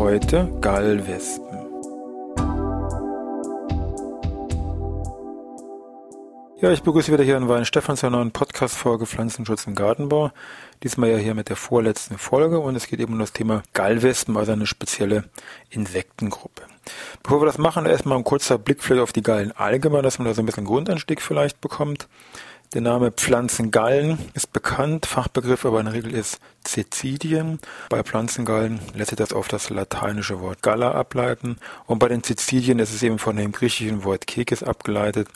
Heute Gallwespen. Ja, ich begrüße wieder hier in Wein Stefan zur neuen Podcast-Folge Pflanzenschutz im Gartenbau. Diesmal ja hier mit der vorletzten Folge und es geht eben um das Thema Gallwespen, also eine spezielle Insektengruppe. Bevor wir das machen, erstmal ein kurzer Blick vielleicht auf die Gallen allgemein, dass man da so ein bisschen Grundanstieg vielleicht bekommt. Der Name Pflanzengallen ist bekannt, Fachbegriff aber in der Regel ist Cecidien. Bei Pflanzengallen lässt sich das auf das lateinische Wort Galla ableiten und bei den Cecidien ist es eben von dem griechischen Wort Kekes abgeleitet,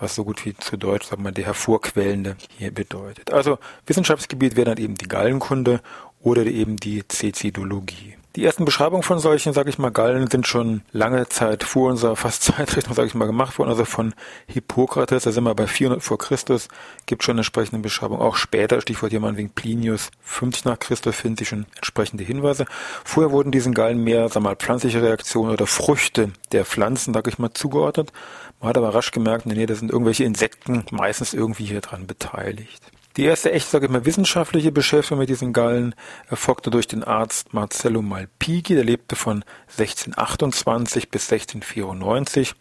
was so gut wie zu Deutsch, sagen wir, der hervorquellende hier bedeutet. Also Wissenschaftsgebiet wäre dann eben die Gallenkunde oder eben die Cecidologie. Die ersten Beschreibungen von solchen, sage ich mal, Gallen sind schon lange Zeit vor unserer fast Zeitrechnung, sage ich mal, gemacht worden. Also von Hippokrates, da sind wir bei 400 vor Christus, gibt schon entsprechende Beschreibungen. Auch später, Stichwort jemand wegen Plinius, 50 nach Christus, finden sich schon entsprechende Hinweise. Vorher wurden diesen Gallen mehr, sag mal, pflanzliche Reaktionen oder Früchte der Pflanzen, sage ich mal, zugeordnet. Man hat aber rasch gemerkt, nee, da sind irgendwelche Insekten meistens irgendwie hier dran beteiligt. Die erste echt, sage ich mal, wissenschaftliche Beschäftigung mit diesen Gallen erfolgte durch den Arzt Marcello Malpighi, der lebte von 1628 bis 1694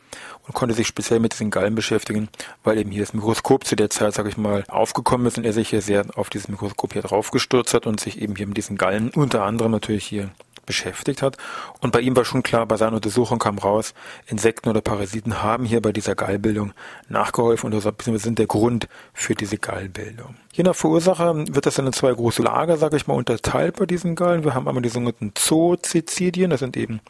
und konnte sich speziell mit diesen Gallen beschäftigen, weil eben hier das Mikroskop zu der Zeit, sage ich mal, aufgekommen ist und er sich hier sehr auf dieses Mikroskop hier draufgestürzt hat und sich eben hier mit diesen Gallen unter anderem natürlich hier beschäftigt hat. Und bei ihm war schon klar, bei seiner Untersuchung kam raus, Insekten oder Parasiten haben hier bei dieser Gallbildung nachgeholfen und sind der Grund für diese Gallbildung. Je nach Verursacher wird das dann in zwei große Lager, sage ich mal, unterteilt bei diesen Gallen. Wir haben einmal die sogenannten Zoozizidien, das sind eben,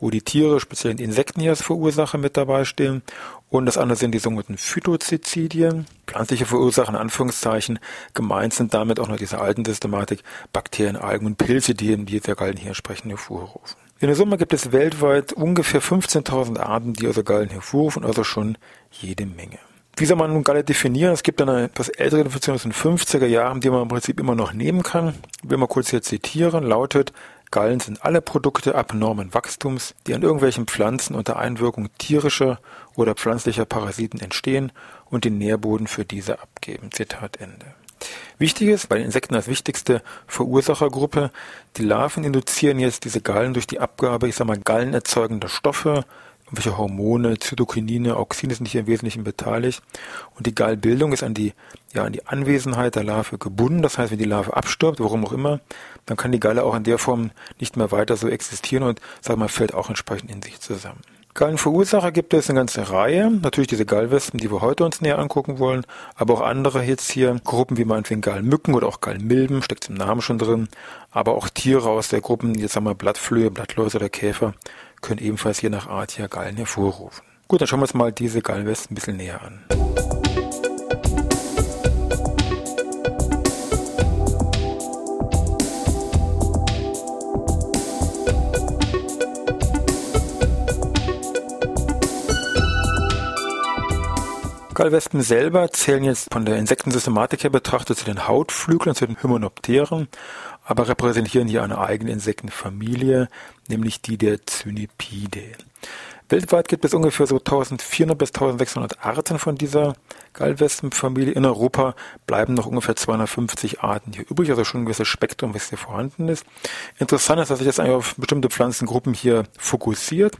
wo die Tiere, speziell Insekten hier als Verursacher mit dabei stehen. Und das andere sind die sogenannten Phytozizidien, pflanzliche Verursacher in Anführungszeichen. Gemeint sind damit auch noch diese alten Systematik Bakterien, Algen und Pilze, die eben diese Gallen hier entsprechend hervorrufen. In der Summe gibt es weltweit ungefähr 15.000 Arten, die also Gallen hervorrufen, also schon jede Menge. Wie soll man nun Galle definieren? Es gibt eine etwas ältere Definition aus den 50er Jahren, die man im Prinzip immer noch nehmen kann. Ich will mal kurz hier zitieren, lautet, Gallen sind alle Produkte abnormen Wachstums, die an irgendwelchen Pflanzen unter Einwirkung tierischer oder pflanzlicher Parasiten entstehen und den Nährboden für diese abgeben. Zitat Ende. Wichtig ist, bei den Insekten als wichtigste Verursachergruppe, die Larven induzieren jetzt diese Gallen durch die Abgabe, ich sag mal, gallenerzeugender Stoffe, irgendwelche Hormone, Zytokinine, Auxine sind hier im Wesentlichen beteiligt. Und die Gallbildung ist an die, ja, an die Anwesenheit der Larve gebunden. Das heißt, wenn die Larve abstirbt, warum auch immer, dann kann die Galle auch in der Form nicht mehr weiter so existieren und, sag mal, fällt auch entsprechend in sich zusammen. Gallenverursacher gibt es eine ganze Reihe. Natürlich diese Gallwespen, die wir heute uns näher angucken wollen, aber auch andere jetzt hier Gruppen wie meinetwegen Gallmücken oder auch Gallmilben, steckt im Namen schon drin, aber auch Tiere aus der Gruppen, jetzt sagen wir Blattflöhe, Blattläuse oder Käfer, können ebenfalls je nach Art hier Gallen hervorrufen. Gut, dann schauen wir uns mal diese Gallwespen ein bisschen näher an. Gallwespen selber zählen jetzt von der Insektensystematik her betrachtet zu den Hautflüglern, zu den Hymenopteren, aber repräsentieren hier eine eigene Insektenfamilie, nämlich die der Cynipidae. Weltweit gibt es ungefähr so 1400 bis 1600 Arten von dieser Gallwespenfamilie. In Europa bleiben noch ungefähr 250 Arten hier übrig, also schon ein gewisses Spektrum, was hier vorhanden ist. Interessant ist, dass sich das eigentlich auf bestimmte Pflanzengruppen hier fokussiert.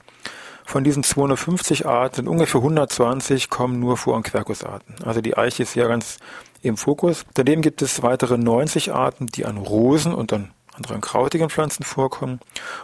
Von diesen 250 Arten sind ungefähr 120 kommen nur vor an Quercusarten. Also die Eiche ist hier ganz im Fokus. Daneben gibt es weitere 90 Arten, die an Rosen und an anderen krautigen Pflanzen vorkommen.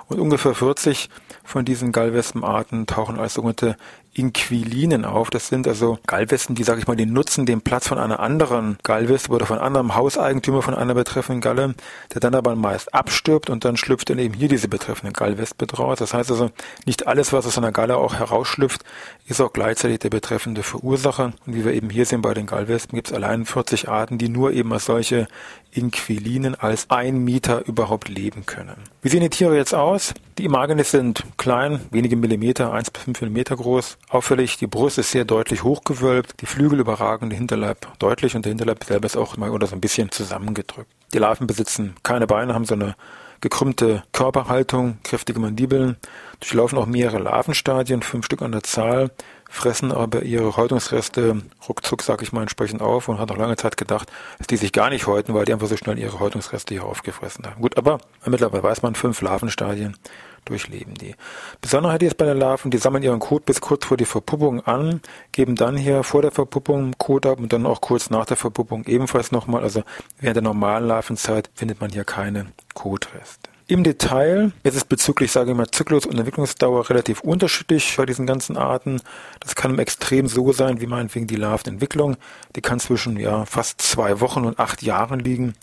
Und ungefähr 40 von diesen Gallwespenarten tauchen als sogenannte Inquilinen auf. Das sind also Gallwespen, die, sage ich mal, die nutzen den Platz von einer anderen Gallwespe oder von anderem Hauseigentümer von einer betreffenden Galle, der dann aber meist abstirbt und dann schlüpft dann eben hier diese betreffende Gallwespe draus. Das heißt also, nicht alles, was aus einer Galle auch herausschlüpft, ist auch gleichzeitig der betreffende Verursacher. Und wie wir eben hier sehen bei den Gallwespen, gibt es allein 40 Arten, die nur eben als solche Inquilinen als ein Mieter überhaupt leben können. Wie sehen die Tiere jetzt aus? Die Imagenes sind klein, wenige Millimeter, 1 bis 5 Millimeter groß. Auffällig, die Brust ist sehr deutlich hochgewölbt, die Flügel überragen den Hinterleib deutlich und der Hinterleib selber ist auch mal oder so ein bisschen zusammengedrückt. Die Larven besitzen keine Beine, haben so eine gekrümmte Körperhaltung, kräftige Mandibeln, durchlaufen auch mehrere Larvenstadien, fünf Stück an der Zahl, fressen aber ihre Häutungsreste ruckzuck, sag ich mal, entsprechend auf und hat noch lange Zeit gedacht, dass die sich gar nicht häuten, weil die einfach so schnell ihre Häutungsreste hier aufgefressen haben. Gut, aber mittlerweile weiß man, fünf Larvenstadien durchleben die. Besonderheit ist bei den Larven, die sammeln ihren Kot bis kurz vor die Verpuppung an, geben dann hier vor der Verpuppung Kot ab und dann auch kurz nach der Verpuppung ebenfalls nochmal. Also während der normalen Larvenzeit findet man hier keine Kotreste. Im Detail ist es bezüglich, sage ich mal, Zyklus und Entwicklungsdauer relativ unterschiedlich bei diesen ganzen Arten. Das kann im Extrem so sein, wie meinetwegen die Larvenentwicklung. Die kann zwischen ja, fast zwei Wochen und acht Jahren liegen.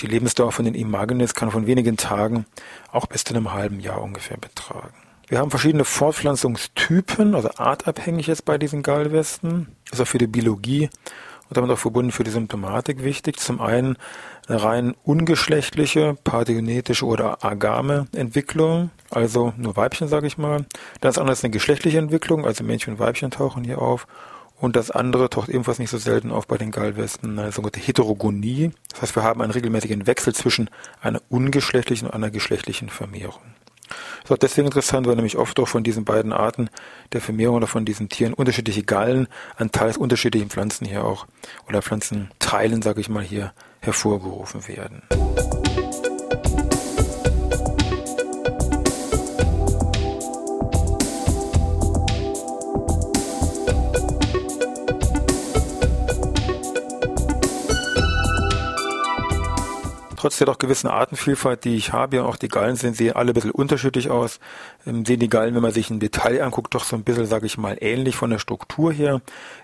Die Lebensdauer von den Imagenes kann von wenigen Tagen auch bis zu einem halben Jahr ungefähr betragen. Wir haben verschiedene Fortpflanzungstypen, also artabhängig jetzt bei diesen Gallwesten. Ist auch für die Biologie und damit auch verbunden für die Symptomatik wichtig. Zum einen eine rein ungeschlechtliche, parthenetische oder agame Entwicklung, also nur Weibchen, sage ich mal. Andere ist eine geschlechtliche Entwicklung, also Männchen und Weibchen tauchen hier auf. Und das andere taucht ebenfalls nicht so selten auf bei den Gallwesten, eine sogenannte Heterogonie. Das heißt, wir haben einen regelmäßigen Wechsel zwischen einer ungeschlechtlichen und einer geschlechtlichen Vermehrung. Das ist auch deswegen interessant, weil nämlich oft auch von diesen beiden Arten der Vermehrung oder von diesen Tieren unterschiedliche Gallen an teils unterschiedlichen Pflanzen hier auch oder Pflanzenteilen, sage ich mal, hier hervorgerufen werden. Trotz der doch gewissen Artenvielfalt, die ich habe, ja auch die Gallen sind, sehen alle ein bisschen unterschiedlich aus. Ähm, sehen die Gallen, wenn man sich ein Detail anguckt, doch so ein bisschen, sage ich mal, ähnlich von der Struktur her.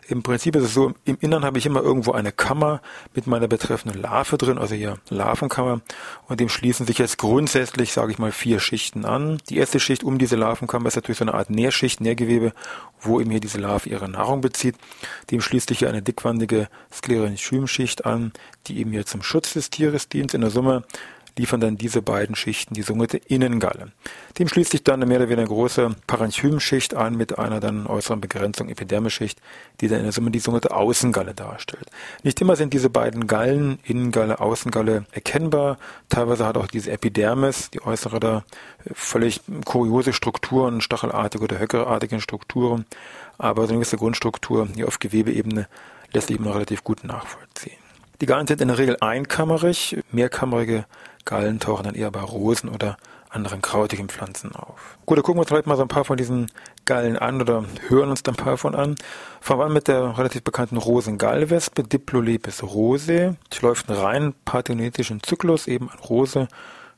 Im Prinzip ist es so, im Innern habe ich immer irgendwo eine Kammer mit meiner betreffenden Larve drin, also hier Larvenkammer. Und dem schließen sich jetzt grundsätzlich, sage ich mal, vier Schichten an. Die erste Schicht um diese Larvenkammer ist natürlich so eine Art Nährschicht, Nährgewebe, wo eben hier diese Larve ihre Nahrung bezieht. Dem schließt sich hier eine dickwandige Sklerenchymschicht an, die eben hier zum Schutz des Tieres dient. In der Summe liefern dann diese beiden Schichten die sogenannte Innengalle. Dem schließt sich dann eine mehr oder weniger große Parenchymschicht an mit einer dann äußeren Begrenzung Epidermisschicht, die dann in der Summe die sogenannte Außengalle darstellt. Nicht immer sind diese beiden Gallen, Innengalle, Außengalle, erkennbar. Teilweise hat auch diese Epidermis, die äußere da, völlig kuriose Strukturen, stachelartige oder höckerartige Strukturen. Aber so eine gewisse Grundstruktur hier auf Gewebeebene lässt sich immer relativ gut nachvollziehen. Die Gallen sind in der Regel einkammerig. Mehrkammerige Gallen tauchen dann eher bei Rosen oder anderen krautigen Pflanzen auf. Gut, dann gucken wir uns heute mal so ein paar von diesen Gallen an oder hören uns dann ein paar von an. Fangen wir an mit der relativ bekannten Rosengallwespe, Diplolepis rosae. Sie läuft einen rein parthenetischen Zyklus, eben an Rose,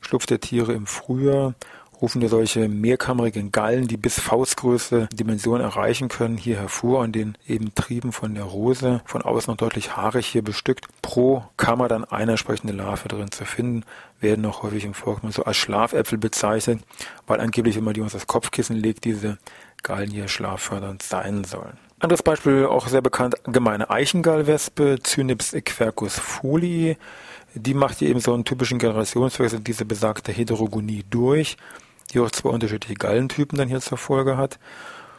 schlupft der Tiere im Frühjahr rufen wir solche mehrkammerigen Gallen, die bis Faustgröße Dimensionen erreichen können, hier hervor an den eben Trieben von der Rose, von außen noch deutlich haarig hier bestückt. Pro Kammer dann eine entsprechende Larve drin zu finden, werden auch häufig im Volksmund so als Schlafäpfel bezeichnet, weil angeblich, wenn man die uns das Kopfkissen legt, diese Gallen hier schlaffördernd sein sollen. Anderes Beispiel, auch sehr bekannt, gemeine Eichengallwespe, Cynips equercus folii. Die macht hier eben so einen typischen Generationswechsel, diese besagte Heterogonie durch die auch zwei unterschiedliche Gallentypen dann hier zur Folge hat.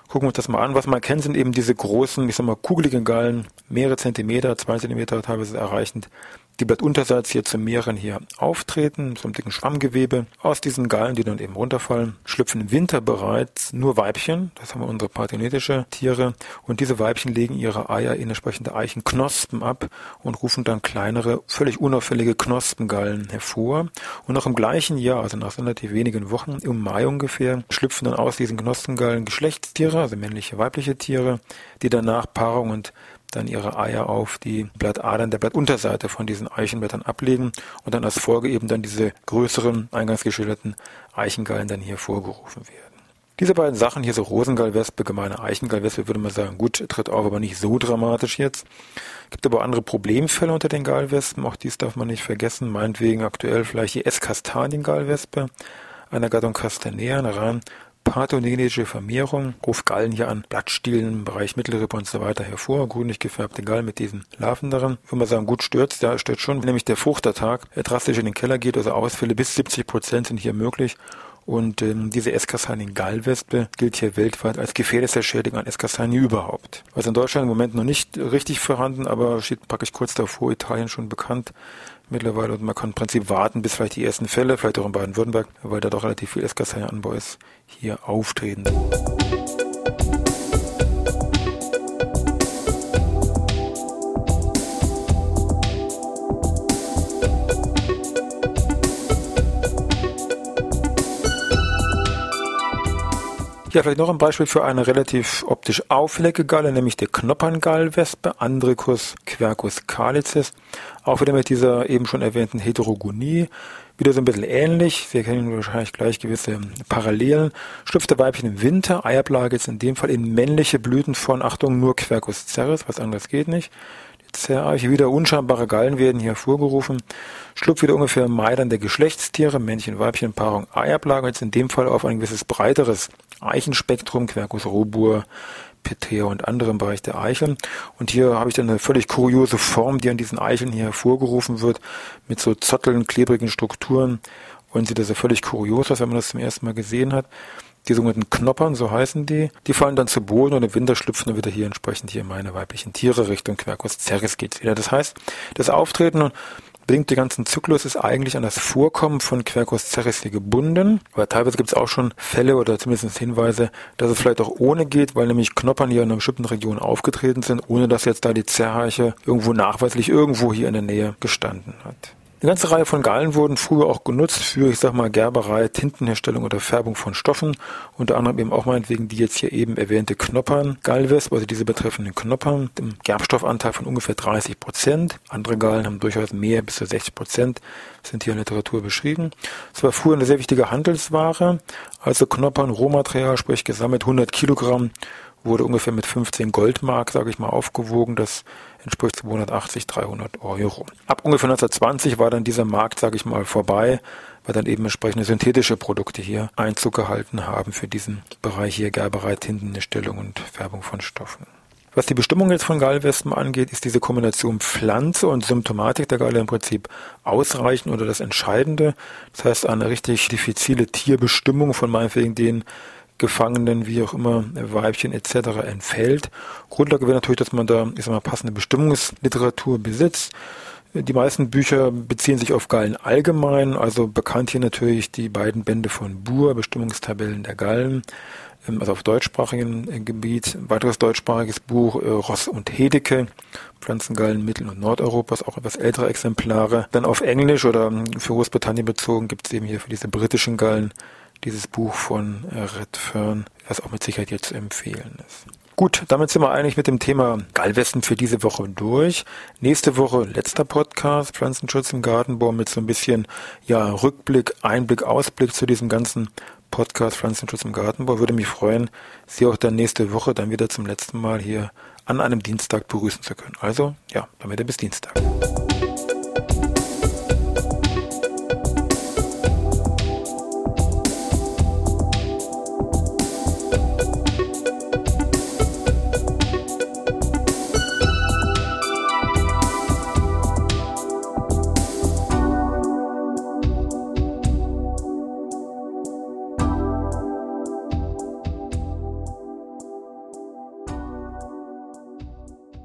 Gucken wir uns das mal an. Was man kennt, sind eben diese großen, ich sag mal, kugeligen Gallen, mehrere Zentimeter, zwei Zentimeter teilweise erreichend, die Blattunterseits hier zum Meeren hier auftreten, einem dicken Schwammgewebe. Aus diesen Gallen, die dann eben runterfallen, schlüpfen im Winter bereits nur Weibchen. Das haben wir unsere parthenetische Tiere. Und diese Weibchen legen ihre Eier in entsprechende Eichenknospen ab und rufen dann kleinere, völlig unauffällige Knospengallen hervor. Und noch im gleichen Jahr, also nach relativ wenigen Wochen, im Mai ungefähr, schlüpfen dann aus diesen Knospengallen Geschlechtstiere, also männliche, weibliche Tiere, die danach Paarung und dann ihre Eier auf die Blattadern der Blattunterseite von diesen Eichenblättern ablegen und dann als Folge eben dann diese größeren, eingangs geschilderten Eichengallen dann hier vorgerufen werden. Diese beiden Sachen hier, so Rosengallwespe, gemeine Eichengallwespe, würde man sagen, gut, tritt auf, aber nicht so dramatisch jetzt. Gibt aber andere Problemfälle unter den Gallwespen, auch dies darf man nicht vergessen. Meinetwegen aktuell vielleicht die S-Kastaniengallwespe, einer Gattung Castanea, eine rein pathogenetische Vermehrung, ruft Gallen hier an Blattstielen im Bereich Mittelrippe und so weiter hervor, grünlich gefärbte Gallen mit diesen Larven darin. Würde man sagen, gut stürzt, ja, stört schon, nämlich der Fruchtertag drastisch in den Keller geht, also Ausfälle bis 70 Prozent sind hier möglich und ähm, diese Escassanin-Gallwespe gilt hier weltweit als gefährlichste Schädigung an Escassani überhaupt. Was in Deutschland im Moment noch nicht richtig vorhanden, aber steht praktisch kurz davor, Italien schon bekannt mittlerweile. Und man kann im Prinzip warten, bis vielleicht die ersten Fälle, vielleicht auch in Baden-Württemberg, weil da doch relativ viel Escassani-Anbau ist, hier auftreten. Ja, vielleicht noch ein Beispiel für eine relativ optisch auffällige Galle, nämlich die Knopperngallwespe, Andricus quercus calicis. Auch wieder mit dieser eben schon erwähnten Heterogonie. Wieder so ein bisschen ähnlich. Sie erkennen wahrscheinlich gleich gewisse Parallelen. Schlüpfte Weibchen im Winter, Eiablage jetzt in dem Fall in männliche Blüten von, Achtung, nur Quercus cerris, was anderes geht nicht. Zerreiche, wieder unscheinbare Gallen werden hier hervorgerufen. Schlupf wieder ungefähr Meidern der Geschlechtstiere, Männchen, Weibchen, Paarung, Eiablage, jetzt in dem Fall auf ein gewisses breiteres Eichenspektrum, Quercus robur, Petea und andere im Bereich der Eicheln. Und hier habe ich dann eine völlig kuriose Form, die an diesen Eicheln hier hervorgerufen wird, mit so zotteln, klebrigen Strukturen. Und sieht also völlig kurios aus, wenn man das zum ersten Mal gesehen hat. Die sogenannten Knoppern, so heißen die, die fallen dann zu Boden und im Winter schlüpfen dann wieder hier entsprechend hier meine weiblichen Tiere Richtung Quercus cerris geht's wieder. Das heißt, das Auftreten bedingt den ganzen Zyklus ist eigentlich an das Vorkommen von Quercus cerris hier gebunden. Aber teilweise gibt es auch schon Fälle oder zumindest Hinweise, dass es vielleicht auch ohne geht, weil nämlich Knoppern hier in einer bestimmten Region aufgetreten sind, ohne dass jetzt da die Zerreiche irgendwo nachweislich irgendwo hier in der Nähe gestanden hat. Eine ganze Reihe von Gallen wurden früher auch genutzt für, ich sag mal, Gerberei, Tintenherstellung oder Färbung von Stoffen. Unter anderem eben auch meinetwegen die jetzt hier eben erwähnte Knoppern, Gallwesp, also diese betreffenden Knoppern, mit einem Gerbstoffanteil von ungefähr 30 Prozent. Andere Gallen haben durchaus mehr, bis zu 60 Prozent, sind hier in der Literatur beschrieben. Es war früher eine sehr wichtige Handelsware, also Knoppern, Rohmaterial, sprich gesammelt 100 Kilogramm wurde ungefähr mit 15 Goldmark, sage ich mal, aufgewogen. Das entspricht 280, 300 Euro. Ab ungefähr 1920 war dann dieser Markt, sage ich mal, vorbei, weil dann eben entsprechende synthetische Produkte hier Einzug gehalten haben für diesen Bereich hier Gerberei, Tintenerstellung und Färbung von Stoffen. Was die Bestimmung jetzt von Gallwespen angeht, ist diese Kombination Pflanze und Symptomatik der Galle im Prinzip ausreichend oder das Entscheidende. Das heißt, eine richtig diffizile Tierbestimmung von meinetwegen den Gefangenen, wie auch immer, Weibchen etc. entfällt. Grundlage wäre natürlich, dass man da, ich sag mal, passende Bestimmungsliteratur besitzt. Die meisten Bücher beziehen sich auf Gallen allgemein, also bekannt hier natürlich die beiden Bände von Buhr, Bestimmungstabellen der Gallen, ähm, also auf deutschsprachigem äh, Gebiet. Ein weiteres deutschsprachiges Buch, äh, Ross und Hedeke, Pflanzengallen Mittel- und Nordeuropas, auch etwas ältere Exemplare. Dann auf Englisch oder ähm, für Großbritannien bezogen gibt es eben hier für diese britischen Gallen dieses Buch von äh, Redfern, was auch mit Sicherheit jetzt zu empfehlen ist. Gut, damit sind wir eigentlich mit dem Thema Gallwesten für diese Woche durch. Nächste Woche letzter Podcast, Pflanzenschutz im Gartenbau mit so ein bisschen ja, Rückblick, Einblick, Ausblick zu diesem ganzen Podcast Pflanzenschutz im Gartenbau. Würde mich freuen, Sie auch dann nächste Woche dann wieder zum letzten Mal hier an einem Dienstag begrüßen zu können. Also, ja, damit bis Dienstag.